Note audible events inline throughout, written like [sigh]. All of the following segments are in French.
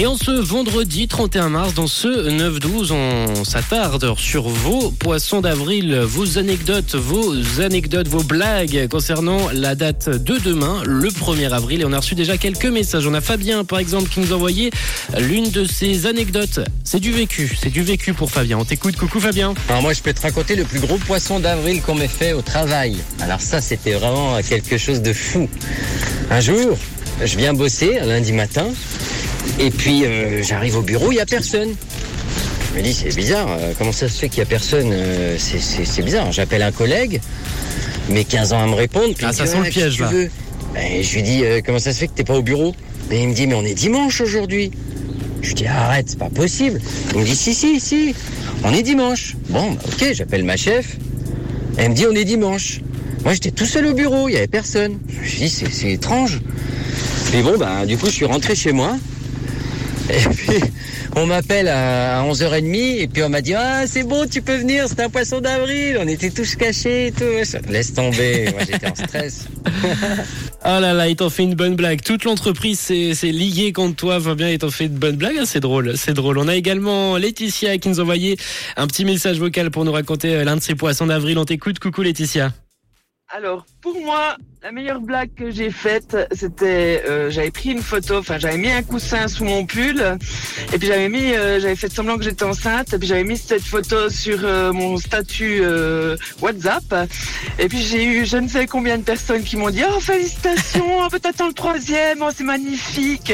Et en ce vendredi 31 mars, dans ce 9-12, on s'attarde sur vos poissons d'avril, vos anecdotes, vos anecdotes, vos blagues concernant la date de demain, le 1er avril. Et on a reçu déjà quelques messages. On a Fabien, par exemple, qui nous a envoyé l'une de ses anecdotes. C'est du vécu, c'est du vécu pour Fabien. On t'écoute, coucou Fabien. Alors moi je peux te raconter le plus gros poisson d'avril qu'on m'ait fait au travail. Alors ça c'était vraiment quelque chose de fou. Un jour, je viens bosser un lundi matin et puis euh, j'arrive au bureau, il n'y a personne. Je me dis c'est bizarre, euh, comment ça se fait qu'il n'y a personne euh, c'est- bizarre. J'appelle un collègue, mais 15 ans à me répondre. puis Ah, ça sent le Ouais, piège, là. Et je lui dis comment ça se fait que t'es pas au bureau Et il me dit mais on est dimanche aujourd'hui. Je lui dis arrête, c'est pas possible. Il me dit si si si, on est dimanche. Bon bah, ok, j'appelle ma chef. Elle me dit on est dimanche. Moi j'étais tout seul au bureau, il y avait personne. Je me dit c'est c'est étrange. Puis bon bah du coup je suis rentré chez moi. Et puis on m'appelle à 11h30 et puis on m'a dit ah c'est bon tu peux venir c'est un poisson d'avril. On était tous cachés et tout. Laisse tomber, moi j'étais en stress. [laughs] Ah là là, il t'en fait une bonne blague. Toute l'entreprise s'est liée contre toi, Fabien, il t'en fait une bonne blague. Ah, c'est drôle, c'est drôle. On a également Laetitia qui nous a envoyé un petit message vocal pour nous raconter euh, l'un de ses poissons d'avril. On t'écoute, coucou Laetitia. Alors, pour moi, la meilleure blague que j'ai faite, c'était, euh, j'avais pris une photo, enfin, j'avais mis un coussin sous mon pull, et puis j'avais mis, euh, j'avais fait semblant que j'étais enceinte, et puis j'avais mis cette photo sur euh, mon statut euh, WhatsApp, et puis j'ai eu je ne sais combien de personnes qui m'ont dit, oh félicitations, [laughs] oh, peut-être le troisième, oh c'est magnifique.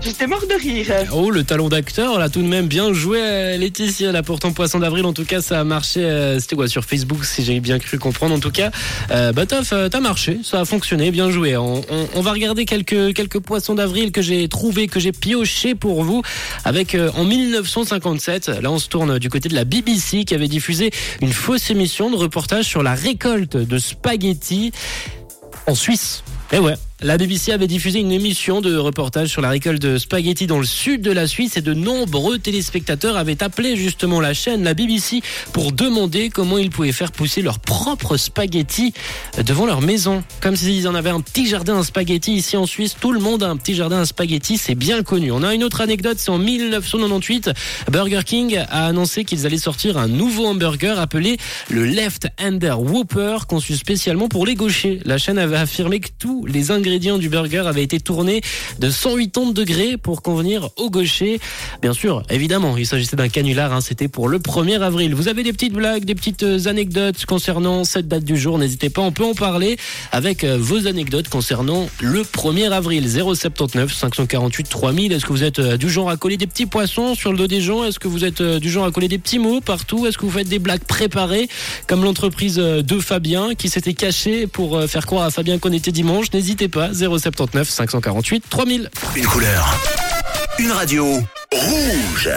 J'étais mort de rire. Oh, le talon d'acteur, là, tout de même, bien joué, Laetitia, là, pour ton poisson d'avril. En tout cas, ça a marché, euh, c'était quoi, sur Facebook, si j'ai bien cru comprendre. En tout cas, euh, bah, t'as, fait- t'as marché, ça a fonctionné, bien joué. On, va regarder quelques, poissons d'avril que j'ai trouvé, que j'ai pioché pour vous, avec, euh, en 1957, là, on se tourne du côté de la BBC, qui avait diffusé une fausse émission de reportage sur la récolte de spaghettis en Suisse. Eh ouais. La BBC avait diffusé une émission de reportage sur la récolte de spaghettis dans le sud de la Suisse et de nombreux téléspectateurs avaient appelé justement la chaîne, la BBC, pour demander comment ils pouvaient faire pousser leurs propres spaghettis devant leur maison. Comme s'ils en avaient un petit jardin à spaghettis ici en Suisse. Tout le monde a un petit jardin à spaghettis, c'est bien connu. On a une autre anecdote, c'est en 1998, Burger King a annoncé qu'ils allaient sortir un nouveau hamburger appelé le Left Hander Whopper, conçu spécialement pour les gauchers. La chaîne avait affirmé que tous les ingrédients du burger avaient été tournés de 180 degrés pour convenir aux gauchers. Bien sûr, évidemment, il s'agissait d'un canular, hein, c'était pour le 1er avril. Vous avez des petites blagues, des petites euh, anecdotes concernant cette date du jour, n'hésitez pas, on peut en parler avec euh, vos anecdotes concernant le 1er avril. 079 548 3000. Est-ce que vous êtes euh, du genre à coller des petits poissons sur le dos des gens? Est-ce que vous êtes du genre à coller des petits mots partout? Est-ce que vous faites des blagues préparées comme l'entreprise de Fabien qui s'était cachée pour faire croire à Fabien qu'on était dimanche? N'hésitez pas, 079 548 3000. Une couleur. Une radio. Rouge.